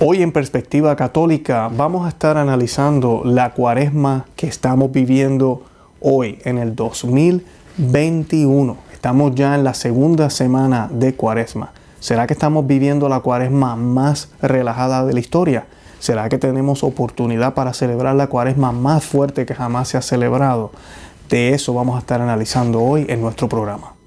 Hoy en Perspectiva Católica vamos a estar analizando la cuaresma que estamos viviendo hoy en el 2021. Estamos ya en la segunda semana de cuaresma. ¿Será que estamos viviendo la cuaresma más relajada de la historia? ¿Será que tenemos oportunidad para celebrar la cuaresma más fuerte que jamás se ha celebrado? De eso vamos a estar analizando hoy en nuestro programa.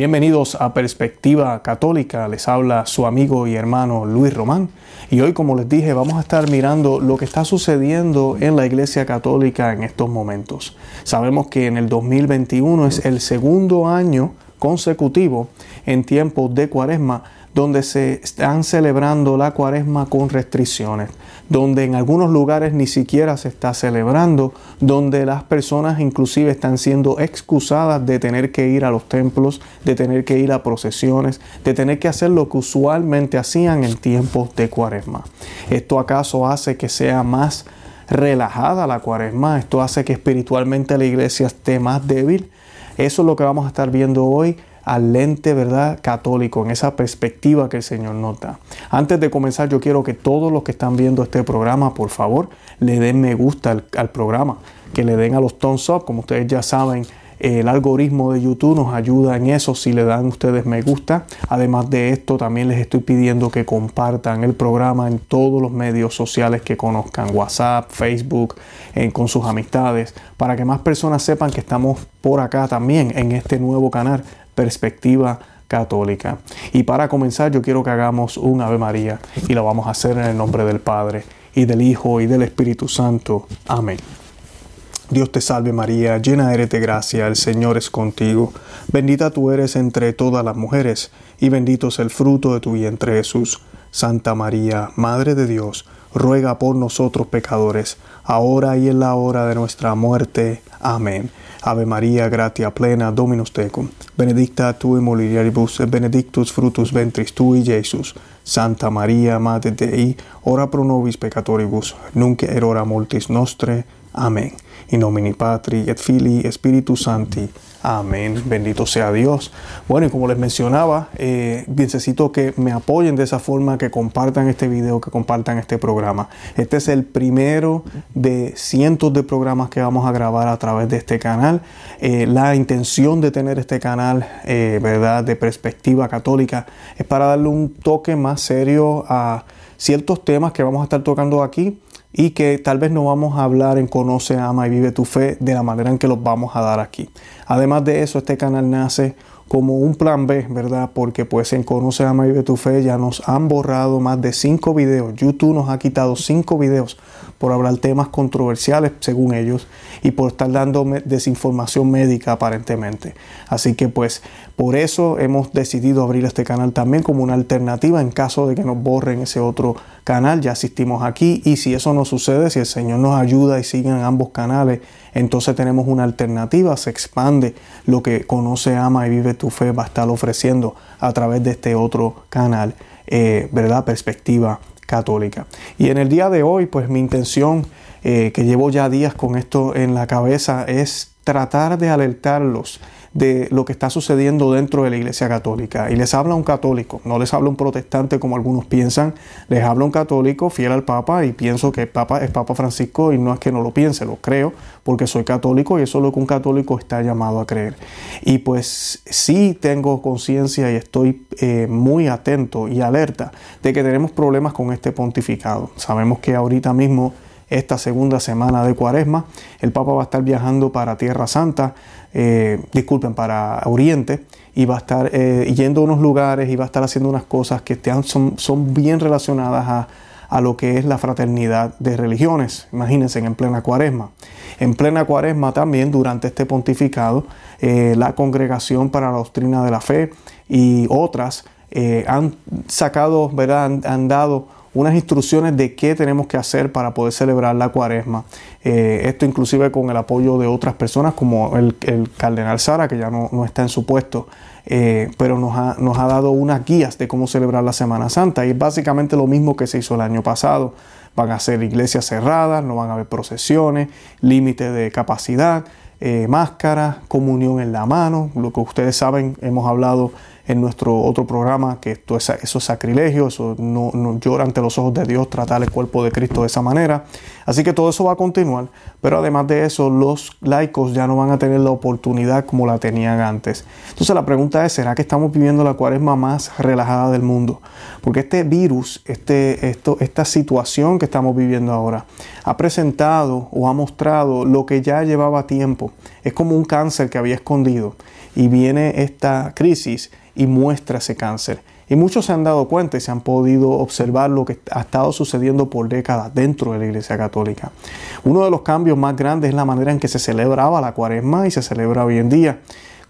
Bienvenidos a Perspectiva Católica, les habla su amigo y hermano Luis Román. Y hoy como les dije vamos a estar mirando lo que está sucediendo en la Iglesia Católica en estos momentos. Sabemos que en el 2021 es el segundo año consecutivo en tiempos de cuaresma donde se están celebrando la cuaresma con restricciones, donde en algunos lugares ni siquiera se está celebrando, donde las personas inclusive están siendo excusadas de tener que ir a los templos, de tener que ir a procesiones, de tener que hacer lo que usualmente hacían en tiempos de cuaresma. ¿Esto acaso hace que sea más relajada la cuaresma? ¿Esto hace que espiritualmente la iglesia esté más débil? Eso es lo que vamos a estar viendo hoy al lente, ¿verdad?, católico, en esa perspectiva que el Señor nota. Antes de comenzar, yo quiero que todos los que están viendo este programa, por favor, le den me gusta al, programa, que le den a los thumbs up, como ustedes ya saben, el algoritmo de YouTube nos ayuda en eso si le dan ustedes me gusta. Además de esto, también les estoy pidiendo que compartan el programa en todos los medios sociales que conozcan, WhatsApp, Facebook, con sus amistades, para que más personas sepan que estamos por acá también en este nuevo canal perspectiva católica. Y para comenzar yo quiero que hagamos un Ave María y lo vamos a hacer en el nombre del Padre y del Hijo y del Espíritu Santo. Amén. Dios te salve María, llena eres de gracia, el Señor es contigo, bendita tú eres entre todas las mujeres, y bendito es el fruto de tu vientre Jesús. Santa María, Madre de Dios, ruega por nosotros pecadores, ahora y en la hora de nuestra muerte. Amén. Ave María, gratia plena, Dominus tecum, benedicta tu in mulieribus, benedictus frutus ventris tui, Iesus. Santa María, Madre Dei, ora pro nobis peccatoribus, nunc et hora mortis nostre. Amén. In nomine Patri et Filii Spiritus Sancti. Amén. Bendito sea Dios. Bueno, y como les mencionaba, eh, necesito que me apoyen de esa forma, que compartan este video, que compartan este programa. Este es el primero de cientos de programas que vamos a grabar a través de este canal. Eh, la intención de tener este canal, eh, ¿verdad?, de perspectiva católica, es para darle un toque más serio a ciertos temas que vamos a estar tocando aquí y que tal vez no vamos a hablar en Conoce, Ama y Vive tu Fe de la manera en que los vamos a dar aquí. Además de eso, este canal nace como un plan B, ¿verdad? Porque pues en Conoce, Ama y Vive tu Fe ya nos han borrado más de cinco videos. YouTube nos ha quitado cinco videos por hablar temas controversiales, según ellos, y por estar dando desinformación médica aparentemente. Así que pues por eso hemos decidido abrir este canal también como una alternativa en caso de que nos borren ese otro canal. Ya asistimos aquí y si eso no sucede, si el Señor nos ayuda y siguen ambos canales, entonces tenemos una alternativa, se expande lo que conoce, ama y vive tu fe va a estar ofreciendo a través de este otro canal, eh, ¿verdad? Perspectiva católica. Y en el día de hoy, pues mi intención, eh, que llevo ya días con esto en la cabeza, es tratar de alertarlos de lo que está sucediendo dentro de la Iglesia Católica. Y les habla un católico, no les habla un protestante como algunos piensan, les habla un católico fiel al Papa y pienso que el Papa es Papa Francisco y no es que no lo piense, lo creo porque soy católico y eso es lo que un católico está llamado a creer. Y pues sí tengo conciencia y estoy eh, muy atento y alerta de que tenemos problemas con este pontificado. Sabemos que ahorita mismo esta segunda semana de Cuaresma. El Papa va a estar viajando para Tierra Santa, eh, disculpen, para Oriente, y va a estar eh, yendo a unos lugares y va a estar haciendo unas cosas que son, son bien relacionadas a, a lo que es la fraternidad de religiones. Imagínense en plena cuaresma. En plena cuaresma también durante este pontificado, eh, la Congregación para la Doctrina de la Fe y otras han sacado, ¿verdad? Han, dado unas instrucciones de qué tenemos que hacer para poder celebrar la cuaresma. Eh, esto inclusive con el apoyo de otras personas como el, cardenal Sara, que ya no, está en su puesto, eh, pero nos ha, nos ha, dado unas guías de cómo celebrar la Semana Santa. Y es básicamente lo mismo que se hizo el año pasado. Van a ser iglesias cerradas, no van a haber procesiones, límite de capacidad, máscaras, comunión en la mano, lo que ustedes saben, hemos hablado en nuestro otro programa que esto es, eso es sacrilegio, eso no, no llora ante los ojos de Dios tratar el cuerpo de Cristo de esa manera. Así que todo eso va a continuar, pero además de eso, los laicos ya no van a tener la oportunidad como la tenían antes. Entonces la pregunta es, ¿será que estamos viviendo la cuaresma más relajada del mundo? Porque este virus, este, esto, esta situación que estamos viviendo ahora, ha presentado o ha mostrado lo que ya llevaba tiempo. Es como un cáncer que había escondido y viene esta crisis y muestra ese cáncer. Y muchos se han dado cuenta y se han podido observar lo que ha estado sucediendo por décadas dentro de la Iglesia Católica. Uno de los cambios más grandes es la manera en que se celebraba la cuaresma y se celebra hoy en día.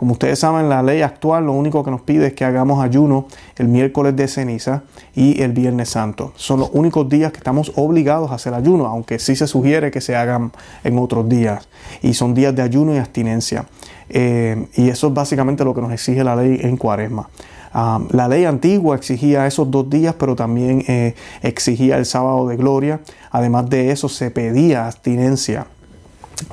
Como ustedes saben, la ley actual lo único que nos pide es que hagamos ayuno el miércoles de ceniza y el viernes santo. Son los únicos días que estamos obligados a hacer ayuno, aunque sí se sugiere que se hagan en otros días. Y son días de ayuno y abstinencia. Eh, y eso es básicamente lo que nos exige la ley en cuaresma. La ley antigua exigía esos dos días, pero también eh, exigía el sábado de gloria. Además de eso, se pedía abstinencia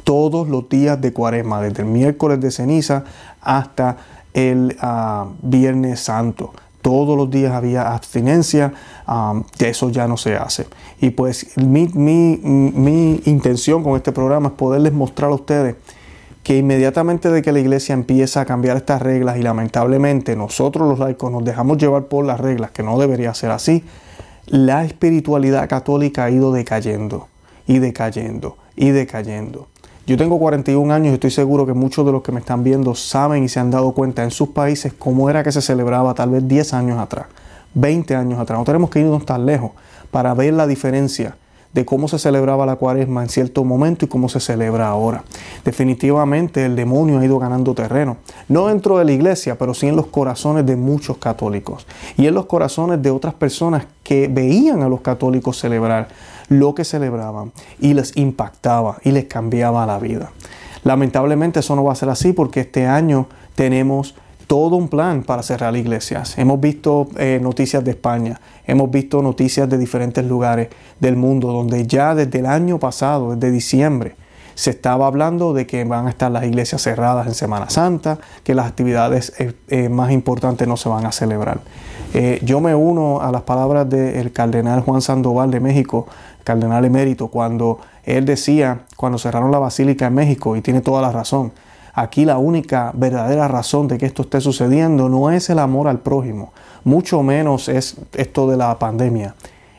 todos los días de cuaresma, desde el miércoles de ceniza hasta el ah, viernes santo. Todos los días había abstinencia, ah, eso ya no se hace. Y pues mi, mi intención con este programa es poderles mostrar a ustedes que inmediatamente de que la iglesia empieza a cambiar estas reglas y lamentablemente nosotros los laicos nos dejamos llevar por las reglas, que no debería ser así, la espiritualidad católica ha ido decayendo y decayendo y decayendo. Yo tengo 41 años y estoy seguro que muchos de los que me están viendo saben y se han dado cuenta en sus países cómo era que se celebraba tal vez 10 años atrás, 20 años atrás. No tenemos que irnos tan lejos para ver la diferencia de cómo se celebraba la cuaresma en cierto momento y cómo se celebra ahora. Definitivamente el demonio ha ido ganando terreno, no dentro de la iglesia, pero sí en los corazones de muchos católicos y en los corazones de otras personas que veían a los católicos celebrar lo que celebraban y les impactaba y les cambiaba la vida. Lamentablemente eso no va a ser así porque este año tenemos todo un plan para cerrar iglesias. Hemos visto eh, noticias de España, hemos visto noticias de diferentes lugares del mundo donde ya desde el año pasado, desde diciembre, se estaba hablando de que van a estar las iglesias cerradas en Semana Santa, que las actividades eh, eh, más importantes no se van a celebrar. yo me uno a las palabras del cardenal Juan Sandoval de México, cardenal emérito, cuando él decía, cuando cerraron la basílica en México, y tiene toda la razón, Aquí la única verdadera razón de que esto esté sucediendo no es el amor al prójimo, mucho menos es esto de la pandemia,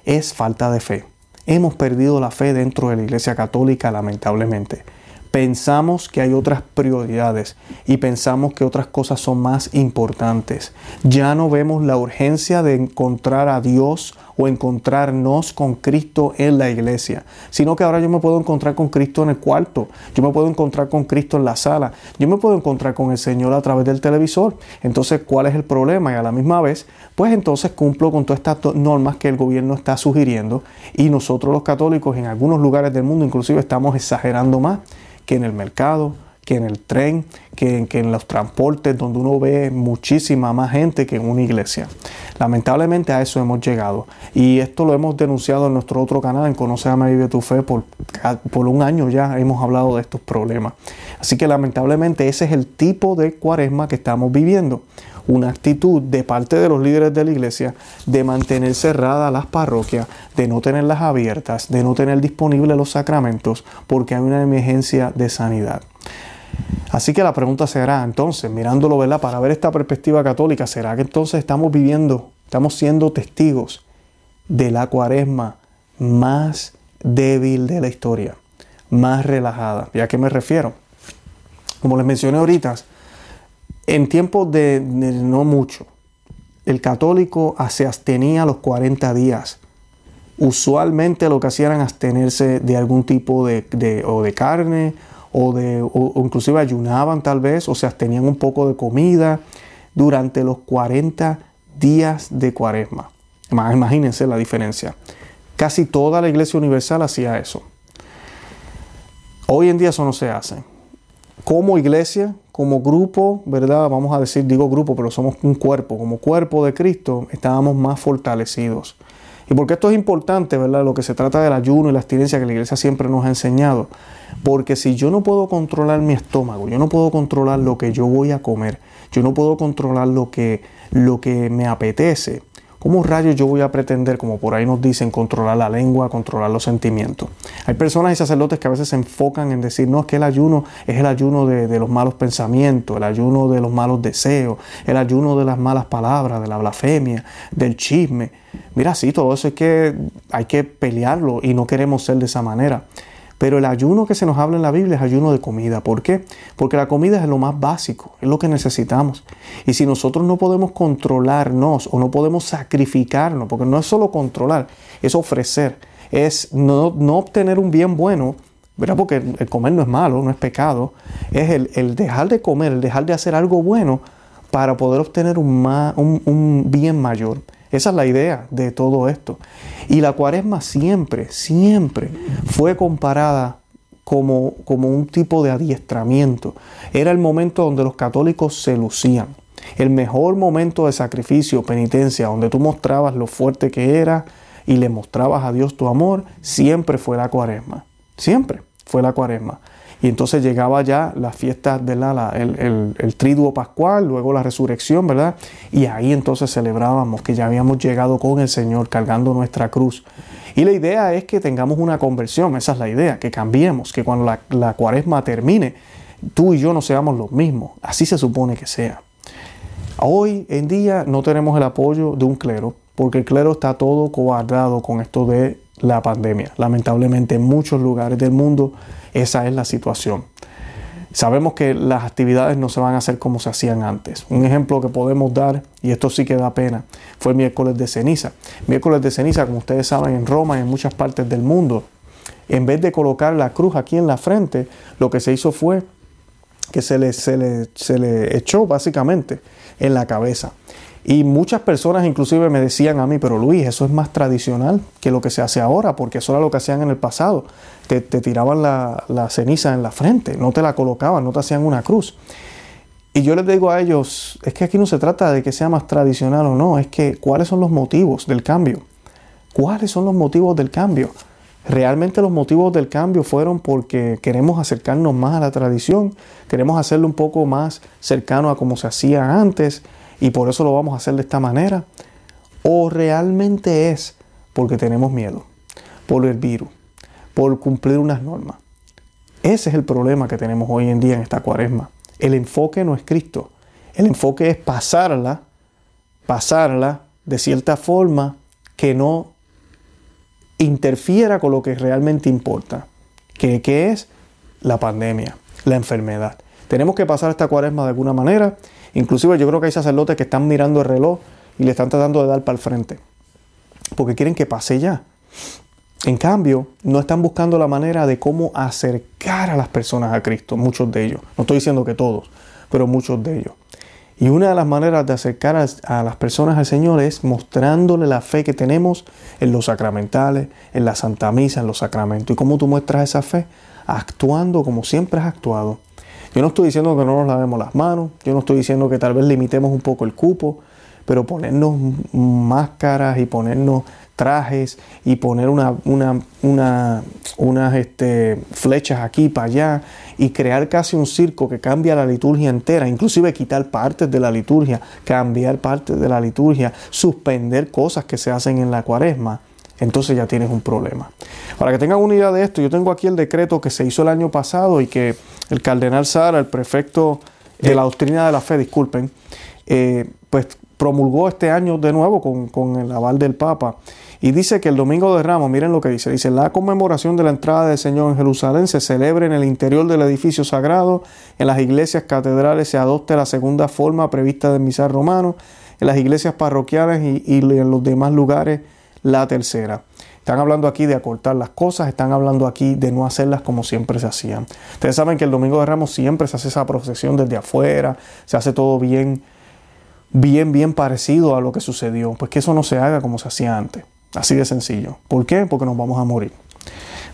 es falta de fe. Hemos perdido la fe dentro de la Iglesia Católica lamentablemente. Pensamos que hay otras prioridades y pensamos que otras cosas son más importantes. Ya no vemos la urgencia de encontrar a Dios o encontrarnos con Cristo en la iglesia, sino que ahora yo me puedo encontrar con Cristo en el cuarto, yo me puedo encontrar con Cristo en la sala, yo me puedo encontrar con el Señor a través del televisor. Entonces, ¿cuál es el problema? Y a la misma vez, pues entonces cumplo con todas estas normas que el gobierno está sugiriendo y nosotros los católicos en algunos lugares del mundo inclusive estamos exagerando más que en el mercado, que en el tren, que, en los transportes, donde uno ve muchísima más gente que en una iglesia. Lamentablemente a eso hemos llegado. Y esto lo hemos denunciado en nuestro otro canal, en Conoce a Vive tu Fe, por, por un año ya hemos hablado de estos problemas. Así que lamentablemente ese es el tipo de cuaresma que estamos viviendo una actitud de parte de los líderes de la iglesia de mantener cerradas las parroquias, de no tenerlas abiertas, de no tener disponibles los sacramentos, porque hay una emergencia de sanidad. Así que la pregunta será entonces, mirándolo, ¿verdad? Para ver esta perspectiva católica, ¿será que entonces estamos viviendo, estamos siendo testigos de la cuaresma más débil de la historia, más relajada? ¿Y a qué me refiero? Como les mencioné ahorita, en tiempos de, no mucho, el católico se abstenía los 40 días usualmente lo que hacían era abstenerse de algún tipo de, o de carne o, de, o, inclusive ayunaban tal vez o se abstenían un poco de comida durante los 40 días de cuaresma. Imagínense la diferencia. Casi toda la iglesia universal hacía eso. Hoy en día eso no se hace. Como iglesia, como grupo, ¿verdad? Vamos a decir, digo grupo, pero somos un cuerpo. Como cuerpo de Cristo, estábamos más fortalecidos. Y porque esto es importante, ¿verdad? Lo que se trata del ayuno y la abstinencia que la iglesia siempre nos ha enseñado. Porque si yo no puedo controlar mi estómago, yo no puedo controlar lo que yo voy a comer, yo no puedo controlar lo que, lo que me apetece, ¿Cómo rayos yo voy a pretender, como por ahí nos dicen, controlar la lengua, controlar los sentimientos? Hay personas y sacerdotes que a veces se enfocan en decir, no, es que el ayuno es el ayuno de, los malos pensamientos, el ayuno de los malos deseos, el ayuno de las malas palabras, de la blasfemia, del chisme. Mira, sí, todo eso es que hay que pelearlo y no queremos ser de esa manera. Pero el ayuno que se nos habla en la Biblia es ayuno de comida. ¿Por qué? Porque la comida es lo más básico, es lo que necesitamos. Y si nosotros no podemos controlarnos o no podemos sacrificarnos, porque no es solo controlar, es ofrecer, es no, obtener un bien bueno, ¿verdad? Porque el comer no es malo, no es pecado, es el, dejar de comer, el dejar de hacer algo bueno para poder obtener un, un bien mayor. Esa es la idea de todo esto. Y la cuaresma siempre, siempre fue comparada como, como un tipo de adiestramiento. Era el momento donde los católicos se lucían. El mejor momento de sacrificio, penitencia, donde tú mostrabas lo fuerte que era y le mostrabas a Dios tu amor, siempre fue la cuaresma. Siempre fue la cuaresma. Y entonces llegaba ya la fiesta de la, el, el, triduo pascual, luego la resurrección, ¿verdad? Y ahí entonces celebrábamos que ya habíamos llegado con el Señor cargando nuestra cruz. Y la idea es que tengamos una conversión, esa es la idea, que cambiemos, que cuando la, la cuaresma termine, tú y yo no seamos los mismos. Así se supone que sea. Hoy en día no tenemos el apoyo de un clero, porque el clero está todo cobardado con esto de la pandemia. Lamentablemente en muchos lugares del mundo esa es la situación. Sabemos que las actividades no se van a hacer como se hacían antes. Un ejemplo que podemos dar, y esto sí que da pena, fue miércoles de ceniza. Miércoles de ceniza, como ustedes saben, en Roma y en muchas partes del mundo, en vez de colocar la cruz aquí en la frente, lo que se hizo fue que se le, se le, se le echó básicamente en la cabeza. Y muchas personas inclusive me decían a mí, pero Luis, eso es más tradicional que lo que se hace ahora, porque eso era lo que hacían en el pasado. Te, tiraban la, la, ceniza en la frente, no te la colocaban, no te hacían una cruz. Y yo les digo a ellos, es que aquí no se trata de que sea más tradicional o no, es que cuáles son los motivos del cambio. ¿Cuáles son los motivos del cambio? Realmente los motivos del cambio fueron porque queremos acercarnos más a la tradición, queremos hacerlo un poco más cercano a como se hacía antes, y por eso lo vamos a hacer de esta manera? ¿O realmente es porque tenemos miedo por el virus, por cumplir unas normas? Ese es el problema que tenemos hoy en día en esta cuaresma. El enfoque no es Cristo. El enfoque es pasarla, pasarla de cierta forma que no interfiera con lo que realmente importa, que, que es la pandemia, la enfermedad. Tenemos que pasar esta cuaresma de alguna manera Inclusive yo creo que hay sacerdotes que están mirando el reloj y le están tratando de dar para el frente. Porque quieren que pase ya. En cambio, no están buscando la manera de cómo acercar a las personas a Cristo, muchos de ellos. No estoy diciendo que todos, pero muchos de ellos. Y una de las maneras de acercar a, las personas al Señor es mostrándole la fe que tenemos en los sacramentales, en la Santa Misa, en los sacramentos. ¿Y cómo tú muestras esa fe? Actuando como siempre has actuado, yo no estoy diciendo que no nos lavemos las manos, yo no estoy diciendo que tal vez limitemos un poco el cupo, pero ponernos máscaras y ponernos trajes y poner una, una, unas este, flechas aquí para allá y crear casi un circo que cambia la liturgia entera, inclusive quitar partes de la liturgia, cambiar partes de la liturgia, suspender cosas que se hacen en la cuaresma, entonces ya tienes un problema. Para que tengan una idea de esto, yo tengo aquí el decreto que se hizo el año pasado y que el cardenal Sara, el prefecto de la doctrina de la fe, disculpen, eh, pues promulgó este año de nuevo con, con, el aval del Papa. Y dice que el Domingo de Ramos, miren lo que dice, dice, la conmemoración de la entrada del Señor en Jerusalén se celebra en el interior del edificio sagrado, en las iglesias catedrales se adopte la segunda forma prevista del misal romano, en las iglesias parroquiales y en los demás lugares la tercera. Están hablando aquí de acortar las cosas, están hablando aquí de no hacerlas como siempre se hacían. Ustedes saben que el Domingo de Ramos siempre se hace esa procesión desde afuera, se hace todo bien, bien, bien parecido a lo que sucedió. Pues que eso no se haga como se hacía antes. Así de sencillo. ¿Por qué? Porque nos vamos a morir.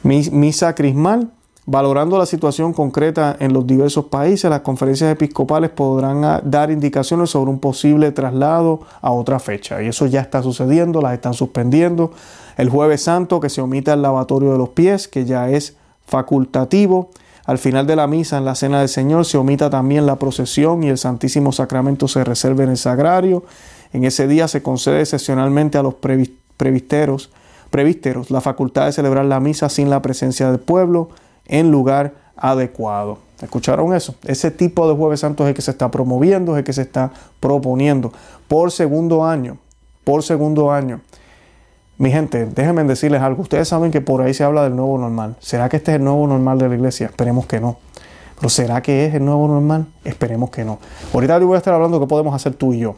Misa crismal Valorando la situación concreta en los diversos países, las conferencias episcopales podrán ah, dar indicaciones sobre un posible traslado a otra fecha. Y eso ya está sucediendo, las están suspendiendo. El jueves santo, que se omita el lavatorio de los pies, que ya es facultativo. Al final de la misa, en la cena del Señor, se omita también la procesión y el Santísimo Sacramento se reserva en el sagrario. En ese día se concede excepcionalmente a los previsteros, previsteros la facultad de celebrar la misa sin la presencia del pueblo en lugar adecuado. ¿Escucharon eso? Ese tipo de jueves santo es el que se está promoviendo, es el que se está proponiendo por segundo año, por segundo año. Mi gente, déjenme decirles algo. Ustedes saben que por ahí se habla del nuevo normal. ¿Será que este es el nuevo normal de la iglesia? Esperemos que no. Pero ¿será que es el nuevo normal? Esperemos que no. Ahorita voy a estar hablando de qué podemos hacer tú y yo.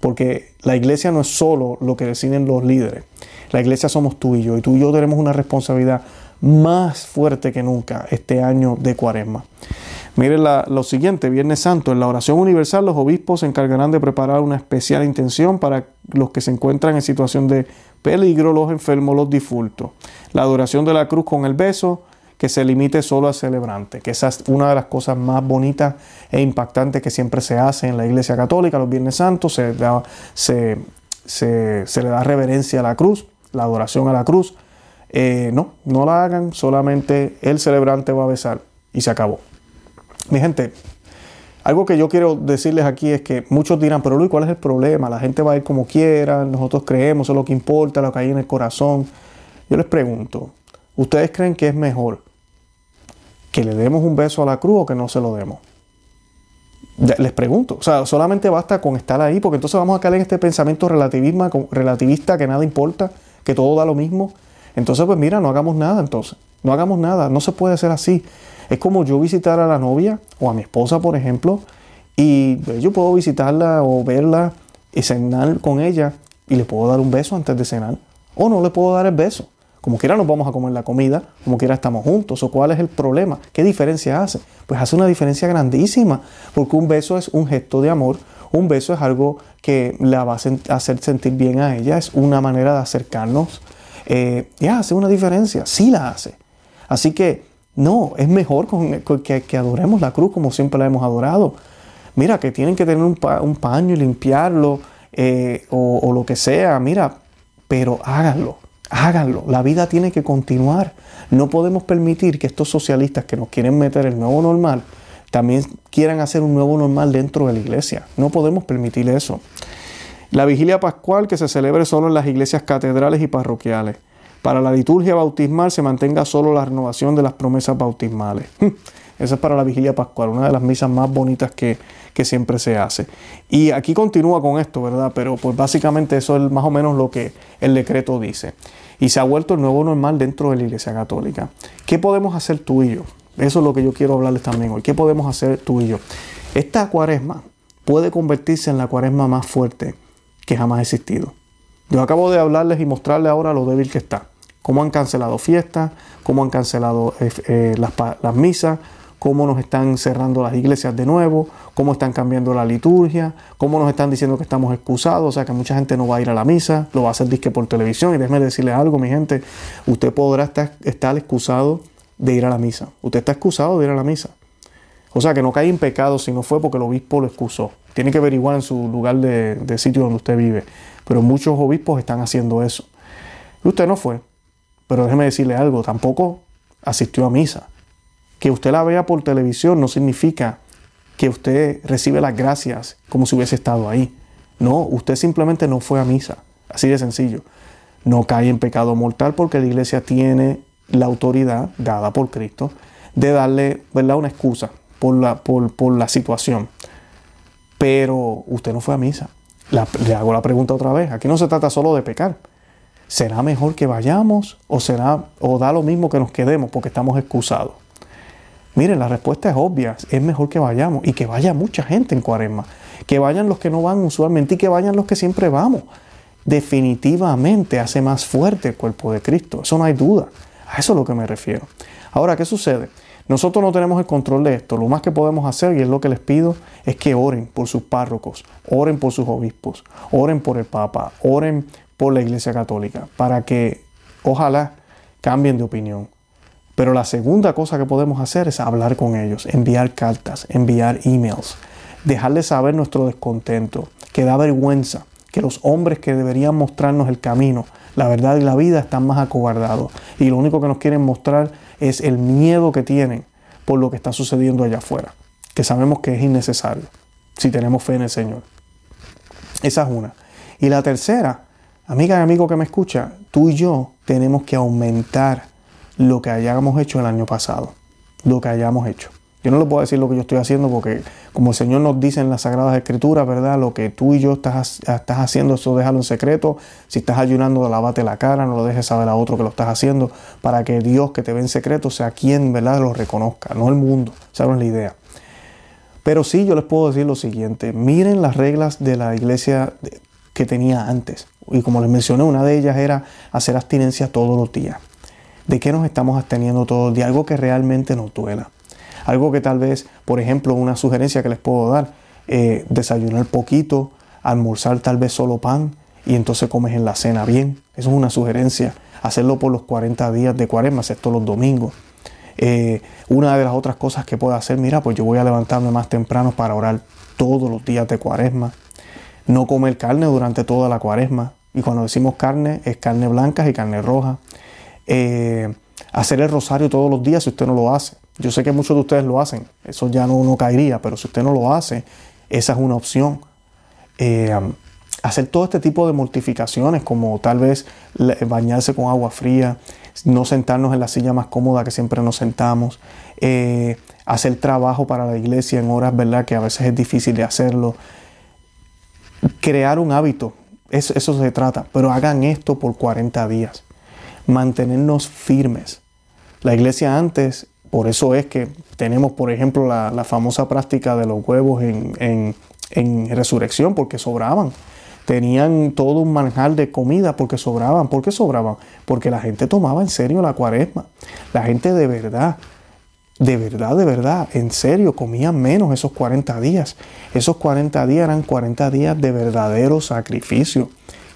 Porque la iglesia no es solo lo que deciden los líderes. La iglesia somos tú y yo. Y tú y yo tenemos una responsabilidad más fuerte que nunca este año de cuaresma. Miren lo siguiente, Viernes Santo, en la oración universal los obispos se encargarán de preparar una especial intención para los que se encuentran en situación de peligro, los enfermos, los difuntos. La adoración de la cruz con el beso, que se limite solo al celebrante, que esa es una de las cosas más bonitas e impactantes que siempre se hace en la Iglesia Católica, los Viernes Santos, se, se le da reverencia a la cruz, la adoración a la cruz, eh, no, no la hagan, solamente el celebrante va a besar y se acabó. Mi gente, algo que yo quiero decirles aquí es que muchos dirán, pero Luis, ¿cuál es el problema? La gente va a ir como quiera, nosotros creemos, es lo que importa, lo que hay en el corazón. Yo les pregunto, ¿ustedes creen que es mejor que le demos un beso a la cruz o que no se lo demos? Les pregunto, o sea, solamente basta con estar ahí, porque entonces vamos a caer en este pensamiento relativista que nada importa, que todo da lo mismo. Entonces, pues mira, no hagamos nada entonces. No hagamos nada. No se puede hacer así. Es como yo visitar a la novia o a mi esposa, por ejemplo, y yo puedo visitarla o verla y cenar con ella y le puedo dar un beso antes de cenar. O no le puedo dar el beso. Como quiera nos vamos a comer la comida, como quiera estamos juntos. ¿O cuál es el problema? ¿Qué diferencia hace? Pues hace una diferencia grandísima, porque un beso es un gesto de amor, un beso es algo que la va a hacer sentir bien a ella, es una manera de acercarnos eh, ya hace una diferencia, sí la hace. Así que no, es mejor que, adoremos la cruz como siempre la hemos adorado. Mira, que tienen que tener un, paño y limpiarlo eh, o, lo que sea, mira, pero háganlo, háganlo. La vida tiene que continuar. No podemos permitir que estos socialistas que nos quieren meter el nuevo normal también quieran hacer un nuevo normal dentro de la iglesia. No podemos permitir eso. La vigilia pascual que se celebre solo en las iglesias catedrales y parroquiales. Para la liturgia bautismal se mantenga solo la renovación de las promesas bautismales. Esa es para la vigilia pascual, una de las misas más bonitas que, siempre se hace. Y aquí continúa con esto, ¿verdad? Pero pues básicamente eso es más o menos lo que el decreto dice. Y se ha vuelto el nuevo normal dentro de la Iglesia Católica. ¿Qué podemos hacer tú y yo? Eso es lo que yo quiero hablarles también hoy. ¿Qué podemos hacer tú y yo? Esta cuaresma puede convertirse en la cuaresma más fuerte que jamás ha existido. Yo acabo de hablarles y mostrarles ahora lo débil que está. Cómo han cancelado fiestas, cómo han cancelado eh, eh, las, misas, cómo nos están cerrando las iglesias de nuevo, cómo están cambiando la liturgia, cómo nos están diciendo que estamos excusados, o sea que mucha gente no va a ir a la misa, lo va a hacer disque por televisión. Y déjeme decirle algo, mi gente, usted podrá estar, estar excusado de ir a la misa. Usted está excusado de ir a la misa. O sea que no cae en pecado si no fue porque el obispo lo excusó. Tiene que averiguar en su lugar de, sitio donde usted vive. Pero muchos obispos están haciendo eso. Usted no fue. Pero déjeme decirle algo, tampoco asistió a misa. Que usted la vea por televisión no significa que usted recibe las gracias como si hubiese estado ahí. No, usted simplemente no fue a misa. Así de sencillo. No cae en pecado mortal porque la iglesia tiene la autoridad dada por Cristo de darle ¿verdad? una excusa por la, por, por la situación pero usted no fue a misa. le hago la pregunta otra vez. Aquí no se trata solo de pecar. ¿Será mejor que vayamos o será o da lo mismo que nos quedemos porque estamos excusados? Miren, la respuesta es obvia. Es mejor que vayamos y que vaya mucha gente en Cuaresma. Que vayan los que no van usualmente y que vayan los que siempre vamos. definitivamente hace más fuerte el cuerpo de Cristo. Eso no hay duda. A eso es lo que me refiero. Ahora, ¿qué sucede? Nosotros no tenemos el control de esto. Lo más que podemos hacer, y es lo que les pido, es que oren por sus párrocos, oren por sus obispos, oren por el Papa, oren por la Iglesia Católica, para que ojalá cambien de opinión. Pero la segunda cosa que podemos hacer es hablar con ellos, enviar cartas, enviar emails, dejarles saber nuestro descontento, que da vergüenza, que los hombres que deberían mostrarnos el camino, la verdad y la vida están más acobardados. Y lo único que nos quieren mostrar es el miedo que tienen por lo que está sucediendo allá afuera, que sabemos que es innecesario si tenemos fe en el Señor. Esa es una. Y la tercera, amiga y amigo que me escucha, tú y yo tenemos que aumentar lo que hayamos hecho el año pasado, lo que hayamos hecho. Yo no le puedo decir lo que yo estoy haciendo porque como el Señor nos dice en las Sagradas Escrituras, ¿verdad? Lo que tú y yo estás, estás haciendo, eso déjalo en secreto. Si estás ayunando, lavate la cara, no lo dejes saber a otro que lo estás haciendo, para que Dios que te ve en secreto sea quien, ¿verdad? Lo reconozca, no el mundo. Esa la idea. Pero sí, yo les puedo decir lo siguiente. Miren las reglas de la iglesia que tenía antes. Y como les mencioné, una de ellas era hacer abstinencia todos los días. ¿De qué nos estamos absteniendo todos los días? Algo que realmente nos duela. Algo que tal vez, por ejemplo, una sugerencia que les puedo dar, eh, desayunar poquito, almorzar tal vez solo pan y entonces comes en la cena bien. Eso es una sugerencia. Hacerlo por los 40 días de cuaresma, excepto los domingos. Eh, una de las otras cosas que puedo hacer, mira, pues yo voy a levantarme más temprano para orar todos los días de cuaresma. No comer carne durante toda la cuaresma. Y cuando decimos carne, es carne blanca y carne roja. Eh, hacer el rosario todos los días si usted no lo hace. Yo sé que muchos de ustedes lo hacen, eso ya no, no caería, pero si usted no lo hace, esa es una opción. Eh, hacer todo este tipo de mortificaciones, como tal vez bañarse con agua fría, no sentarnos en la silla más cómoda que siempre nos sentamos, eh, hacer trabajo para la iglesia en horas, ¿verdad? Que a veces es difícil de hacerlo. Crear un hábito, eso, eso se trata, pero hagan esto por 40 días. Mantenernos firmes. La iglesia antes por eso es que tenemos, por ejemplo, la, famosa práctica de los huevos en, resurrección, porque sobraban. Tenían todo un manjar de comida porque sobraban. ¿Por qué sobraban? Porque la gente tomaba en serio la cuaresma. La gente de verdad, de verdad, de verdad, en serio, comía menos esos 40 días. Esos 40 días eran 40 días de verdadero sacrificio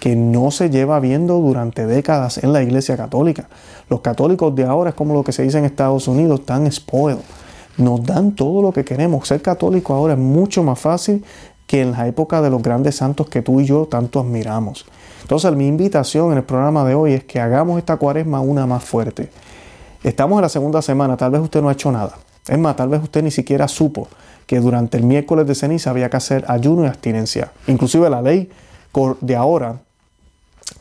que no se lleva viendo durante décadas en la Iglesia Católica. Los católicos de ahora es como lo que se dice en Estados Unidos, están spoiled. Nos dan todo lo que queremos. Ser católico ahora es mucho más fácil que en la época de los grandes santos que tú y yo tanto admiramos. Entonces mi invitación en el programa de hoy es que hagamos esta cuaresma una más fuerte. Estamos en la segunda semana, tal vez usted no ha hecho nada. Es más, tal vez usted ni siquiera supo que durante el miércoles de ceniza había que hacer ayuno y abstinencia. Inclusive la ley de ahora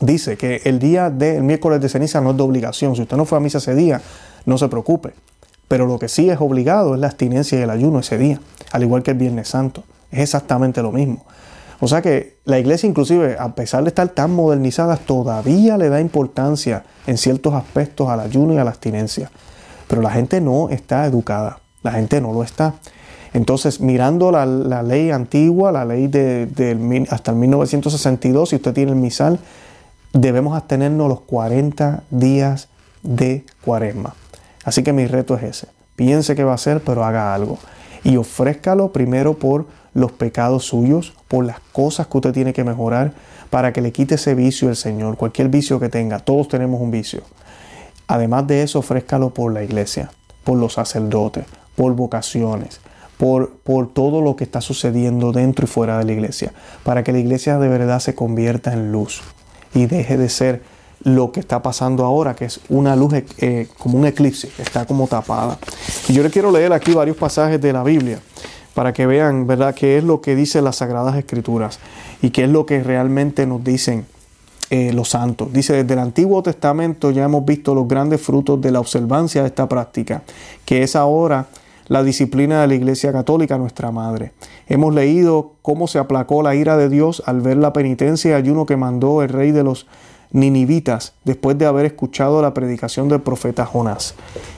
dice que el día del miércoles de ceniza no es de obligación. Si usted no fue a misa ese día, no se preocupe. Pero lo que sí es obligado es la abstinencia y el ayuno ese día, al igual que el Viernes Santo. Es exactamente lo mismo. O sea que la iglesia inclusive, a pesar de estar tan modernizada, todavía le da importancia en ciertos aspectos al ayuno y a la abstinencia. Pero la gente no está educada, la gente no lo está. Entonces, mirando la, ley antigua, la ley de, hasta el 1962, si usted tiene el misal, debemos abstenernos los 40 días de cuaresma. Así que mi reto es ese. Piense que va a hacer, pero haga algo. Y ofrézcalo primero por los pecados suyos, por las cosas que usted tiene que mejorar, para que le quite ese vicio el Señor, cualquier vicio que tenga. Todos tenemos un vicio. Además de eso, ofrézcalo por la iglesia, por los sacerdotes, por vocaciones, por, por, todo lo que está sucediendo dentro y fuera de la iglesia, para que la iglesia de verdad se convierta en luz, y deje de ser lo que está pasando ahora, que es una luz eh, como un eclipse, está como tapada. Y yo le quiero leer aquí varios pasajes de la Biblia para que vean, ¿verdad?, qué es lo que dicen las Sagradas Escrituras y qué es lo que realmente nos dicen eh, los santos. Dice, desde el Antiguo Testamento ya hemos visto los grandes frutos de la observancia de esta práctica, que es ahora la disciplina de la Iglesia Católica, nuestra Madre. Hemos leído cómo se aplacó la ira de Dios al ver la penitencia y ayuno que mandó el rey de los ninivitas después de haber escuchado la predicación del profeta Jonás.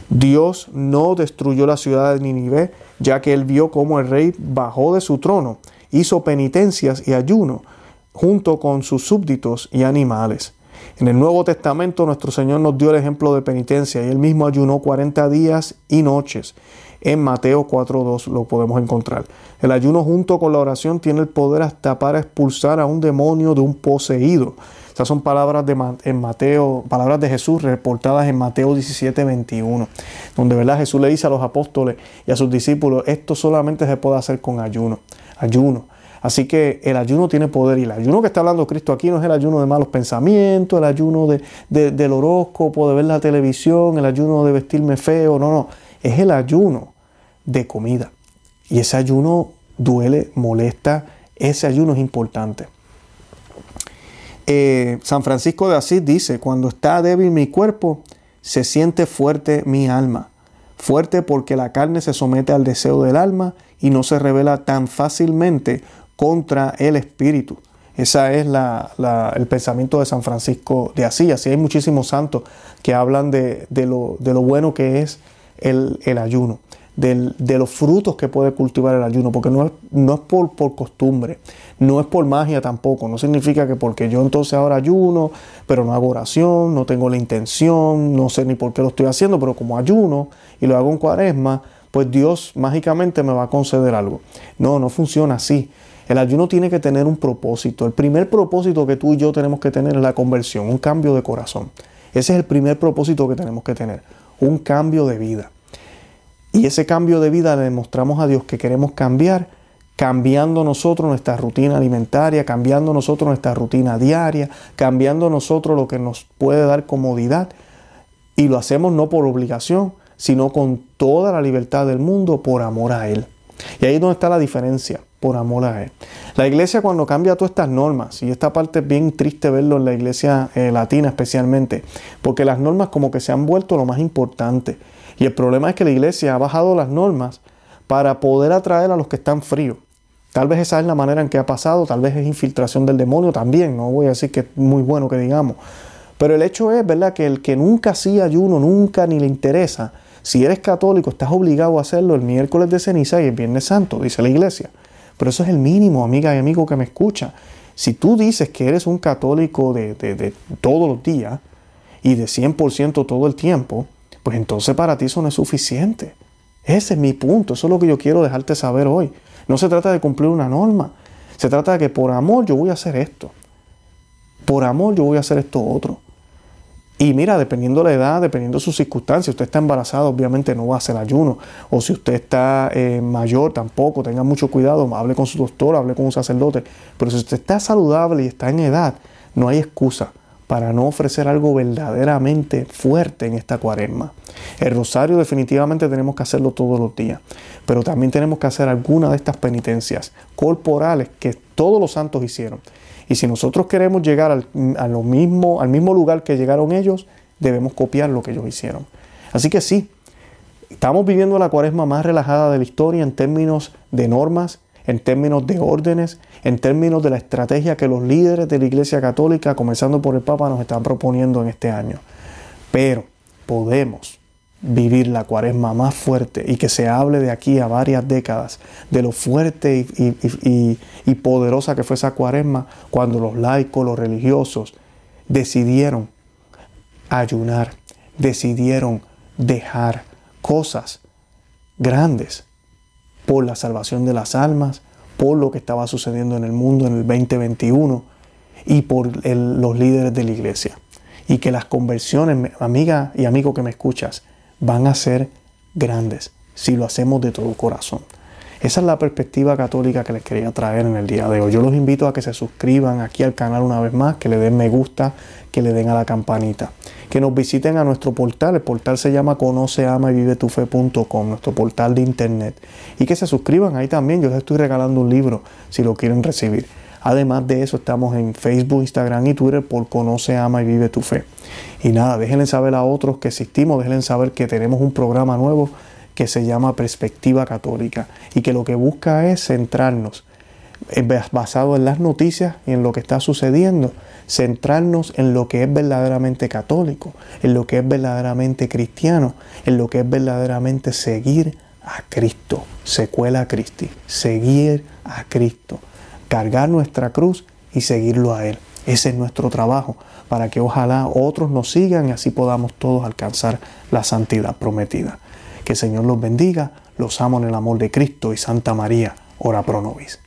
Dios no destruyó la ciudad de Ninive, ya que él vio cómo el rey bajó de su trono, hizo penitencias y ayuno. junto con sus súbditos y animales. En el Nuevo Testamento nuestro Señor nos dio el ejemplo de penitencia y él mismo ayunó 40 días y noches. En Mateo 4.2 lo podemos encontrar. El ayuno junto con la oración tiene el poder hasta para expulsar a un demonio de un poseído. Estas son palabras de Mateo, palabras de Jesús reportadas en Mateo 17.21, donde ¿verdad? Jesús le dice a los apóstoles y a sus discípulos, esto solamente se puede hacer con ayuno. Ayuno. Así que el ayuno tiene poder y el ayuno que está hablando Cristo aquí no es el ayuno de malos pensamientos, el ayuno de, del horóscopo, de ver la televisión, el ayuno de vestirme feo, no, no, es el ayuno de comida. Y ese ayuno duele, molesta, ese ayuno es importante. Eh, San Francisco de Asís dice, cuando está débil mi cuerpo, se siente fuerte mi alma. Fuerte porque la carne se somete al deseo del alma y no se revela tan fácilmente contra el espíritu. Ese es el pensamiento de San Francisco de Asís. Así hay muchísimos santos que hablan de, lo, bueno que es el, ayuno, de los frutos que puede cultivar el ayuno, porque no es, no es por, por, costumbre, no es por magia tampoco. No significa que porque yo entonces ahora ayuno, pero no hago oración, no tengo la intención, no sé ni por qué lo estoy haciendo, pero como ayuno y lo hago en cuaresma, pues Dios mágicamente me va a conceder algo. No, no funciona así. El ayuno tiene que tener un propósito. El primer propósito que tú y yo tenemos que tener es la conversión, un cambio de corazón. Ese es el primer propósito que tenemos que tener, un cambio de vida. Y ese cambio de vida le demostramos a Dios que queremos cambiar, cambiando nosotros nuestra rutina alimentaria, cambiando nosotros nuestra rutina diaria, cambiando nosotros lo que nos puede dar comodidad. Y lo hacemos no por obligación, sino con toda la libertad del mundo por amor a Él. Y ahí es donde está la diferencia por amor a Él. La iglesia cuando cambia todas estas normas, y esta parte es bien triste verlo en la iglesia eh, latina especialmente, porque las normas como que se han vuelto lo más importante. Y el problema es que la iglesia ha bajado las normas para poder atraer a los que están fríos. Tal vez esa es la manera en que ha pasado, tal vez es infiltración del demonio también, no voy a decir que es muy bueno que digamos. Pero el hecho es, ¿verdad?, que el que nunca hacía ayuno, nunca ni le interesa, si eres católico, estás obligado a hacerlo el miércoles de ceniza y el viernes santo, dice la iglesia. Pero eso es el mínimo, amiga y amigo que me escucha. Si tú dices que eres un católico de, de, todos los días y de 100% todo el tiempo, pues entonces para ti eso no es suficiente. Ese es mi punto, eso es lo que yo quiero dejarte saber hoy. No se trata de cumplir una norma, se trata de que por amor yo voy a hacer esto. Por amor yo voy a hacer esto otro. Y mira, dependiendo la edad, dependiendo de sus circunstancias, si usted está embarazado, obviamente no va a hacer ayuno. O si usted está eh, mayor, tampoco, tenga mucho cuidado, hable con su doctor, hable con un sacerdote. Pero si usted está saludable y está en edad, no hay excusa para no ofrecer algo verdaderamente fuerte en esta cuaresma. El rosario definitivamente tenemos que hacerlo todos los días, pero también tenemos que hacer alguna de estas penitencias corporales que todos los santos hicieron. Y si nosotros queremos llegar al, mismo, al mismo lugar que llegaron ellos, debemos copiar lo que ellos hicieron. Así que sí, estamos viviendo la cuaresma más relajada de la historia en términos de normas, en términos de órdenes, en términos de la estrategia que los líderes de la Iglesia Católica, comenzando por el Papa, nos están proponiendo en este año. Pero podemos vivir la cuaresma más fuerte y que se hable de aquí a varias décadas de lo fuerte y, poderosa que fue esa cuaresma cuando los laicos, los religiosos decidieron ayunar, decidieron dejar cosas grandes por la salvación de las almas, por lo que estaba sucediendo en el mundo en el 2021 y por los líderes de la iglesia. Y que las conversiones, amiga y amigo que me escuchas, van a ser grandes si lo hacemos de todo corazón. Esa es la perspectiva católica que les quería traer en el día de hoy. Yo los invito a que se suscriban aquí al canal una vez más, que le den me gusta, que le den a la campanita, que nos visiten a nuestro portal. El portal se llama conoce, ama y vive tu fe.com, nuestro portal de internet. Y que se suscriban ahí también. Yo les estoy regalando un libro si lo quieren recibir. Además de eso, estamos en Facebook, Instagram y Twitter por Conoce, Ama y Vive tu Fe. Y nada, déjenle saber a otros que existimos, déjenle saber que tenemos un programa nuevo que se llama Perspectiva Católica y que lo que busca es centrarnos, eh, basado en las noticias y en lo que está sucediendo, centrarnos en lo que es verdaderamente católico, en lo que es verdaderamente cristiano, en lo que es verdaderamente seguir a Cristo, secuela a Cristi, seguir a Cristo cargar nuestra cruz y seguirlo a Él. Ese es nuestro trabajo, para que ojalá otros nos sigan y así podamos todos alcanzar la santidad prometida. Que el Señor los bendiga, los amo en el amor de Cristo y Santa María, ora pro nobis.